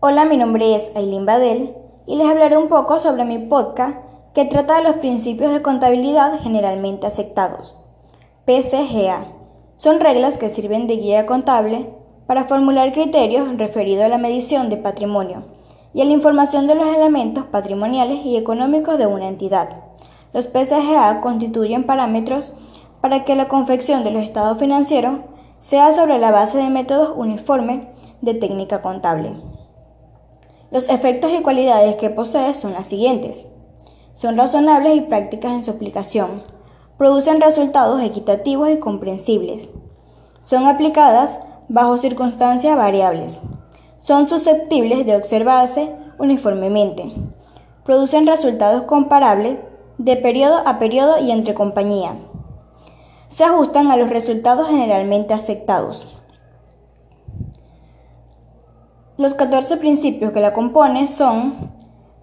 Hola, mi nombre es Aileen Badel y les hablaré un poco sobre mi podcast que trata de los principios de contabilidad generalmente aceptados. PCGA. Son reglas que sirven de guía contable para formular criterios referidos a la medición de patrimonio y a la información de los elementos patrimoniales y económicos de una entidad. Los PCGA constituyen parámetros para que la confección de los estados financieros sea sobre la base de métodos uniformes de técnica contable. Los efectos y cualidades que posee son las siguientes. Son razonables y prácticas en su aplicación. Producen resultados equitativos y comprensibles. Son aplicadas bajo circunstancias variables. Son susceptibles de observarse uniformemente. Producen resultados comparables de periodo a periodo y entre compañías. Se ajustan a los resultados generalmente aceptados. Los 14 principios que la componen son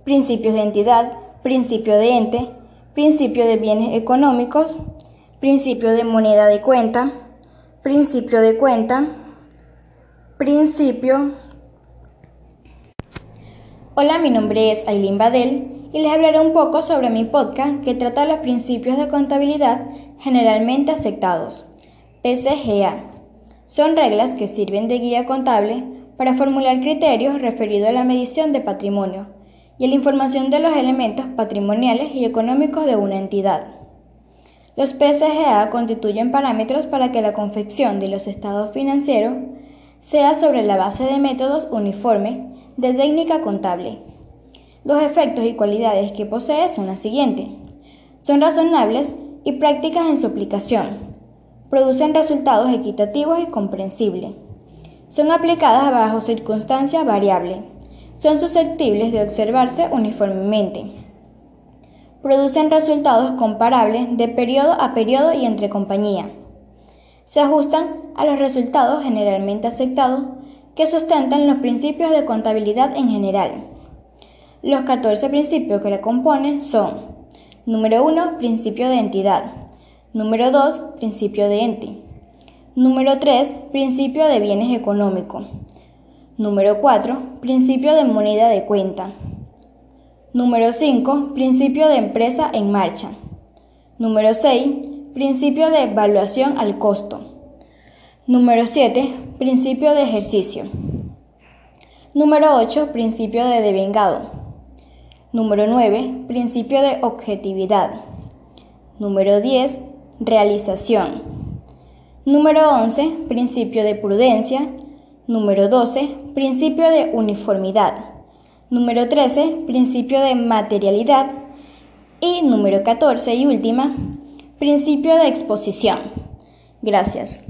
principios de entidad, principio de ente, principio de bienes económicos, principio de moneda de cuenta, principio de cuenta, principio... Hola, mi nombre es Aileen Badel y les hablaré un poco sobre mi podcast que trata los principios de contabilidad generalmente aceptados, PCGA. Son reglas que sirven de guía contable para formular criterios referidos a la medición de patrimonio y a la información de los elementos patrimoniales y económicos de una entidad. Los PCGA constituyen parámetros para que la confección de los estados financieros sea sobre la base de métodos uniformes de técnica contable. Los efectos y cualidades que posee son las siguientes. Son razonables y prácticas en su aplicación. Producen resultados equitativos y comprensibles. Son aplicadas bajo circunstancias variables son susceptibles de observarse uniformemente. Producen resultados comparables de periodo a periodo y entre compañía. Se ajustan a los resultados generalmente aceptados que sustentan los principios de contabilidad en general. Los 14 principios que la componen son Número 1. Principio de entidad. Número 2. Principio de ente. Número 3. Principio de bienes económicos. Número 4. Principio de moneda de cuenta. Número 5. Principio de empresa en marcha. Número 6. Principio de evaluación al costo. Número 7. Principio de ejercicio. Número 8. Principio de devengado. Número 9. Principio de objetividad. Número 10. Realización. Número 11. Principio de prudencia. Número 12. Principio de uniformidad. Número 13. Principio de materialidad. Y número 14 y última. Principio de exposición. Gracias.